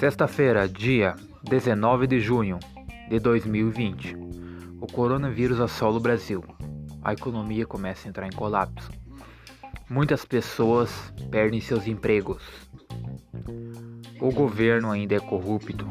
Sexta-feira, dia 19 de junho de 2020. O coronavírus assola o Brasil. A economia começa a entrar em colapso. Muitas pessoas perdem seus empregos. O governo ainda é corrupto.